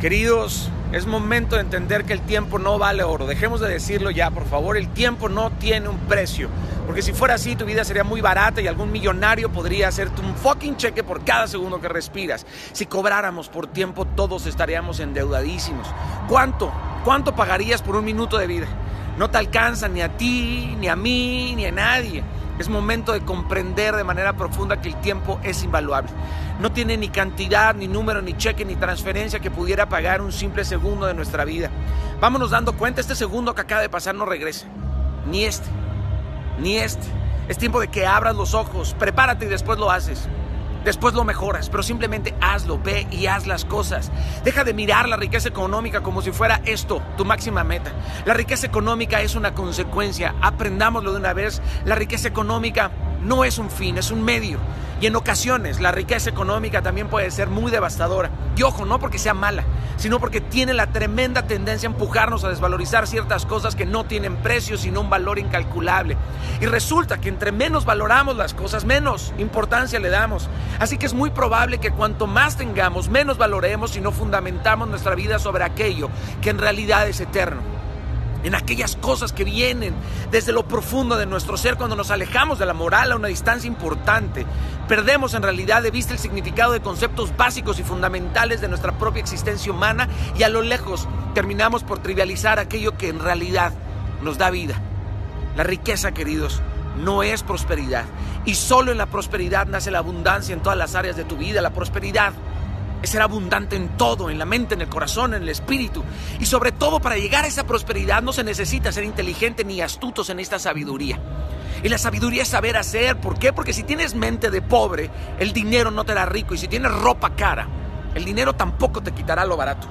Queridos, es momento de entender que el tiempo no vale oro. Dejemos de decirlo ya, por favor. El tiempo no tiene un precio. Porque si fuera así, tu vida sería muy barata y algún millonario podría hacerte un fucking cheque por cada segundo que respiras. Si cobráramos por tiempo, todos estaríamos endeudadísimos. ¿Cuánto? ¿Cuánto pagarías por un minuto de vida? No te alcanza ni a ti, ni a mí, ni a nadie. Es momento de comprender de manera profunda que el tiempo es invaluable. No tiene ni cantidad, ni número, ni cheque, ni transferencia que pudiera pagar un simple segundo de nuestra vida. Vámonos dando cuenta, este segundo que acaba de pasar no regresa. Ni este, ni este. Es tiempo de que abras los ojos, prepárate y después lo haces. Después lo mejoras, pero simplemente hazlo, ve y haz las cosas. Deja de mirar la riqueza económica como si fuera esto, tu máxima meta. La riqueza económica es una consecuencia, aprendámoslo de una vez. La riqueza económica no es un fin, es un medio. Y en ocasiones la riqueza económica también puede ser muy devastadora. Y ojo, no porque sea mala, sino porque tiene la tremenda tendencia a empujarnos a desvalorizar ciertas cosas que no tienen precio, sino un valor incalculable. Y resulta que entre menos valoramos las cosas, menos importancia le damos. Así que es muy probable que cuanto más tengamos, menos valoremos y no fundamentamos nuestra vida sobre aquello que en realidad es eterno en aquellas cosas que vienen desde lo profundo de nuestro ser cuando nos alejamos de la moral a una distancia importante. Perdemos en realidad de vista el significado de conceptos básicos y fundamentales de nuestra propia existencia humana y a lo lejos terminamos por trivializar aquello que en realidad nos da vida. La riqueza, queridos, no es prosperidad. Y solo en la prosperidad nace la abundancia en todas las áreas de tu vida. La prosperidad es ser abundante en todo, en la mente, en el corazón, en el espíritu. Y sobre todo para llegar a esa prosperidad no se necesita ser inteligente ni astutos en esta sabiduría. Y la sabiduría es saber hacer. ¿Por qué? Porque si tienes mente de pobre, el dinero no te hará rico. Y si tienes ropa cara, el dinero tampoco te quitará lo barato.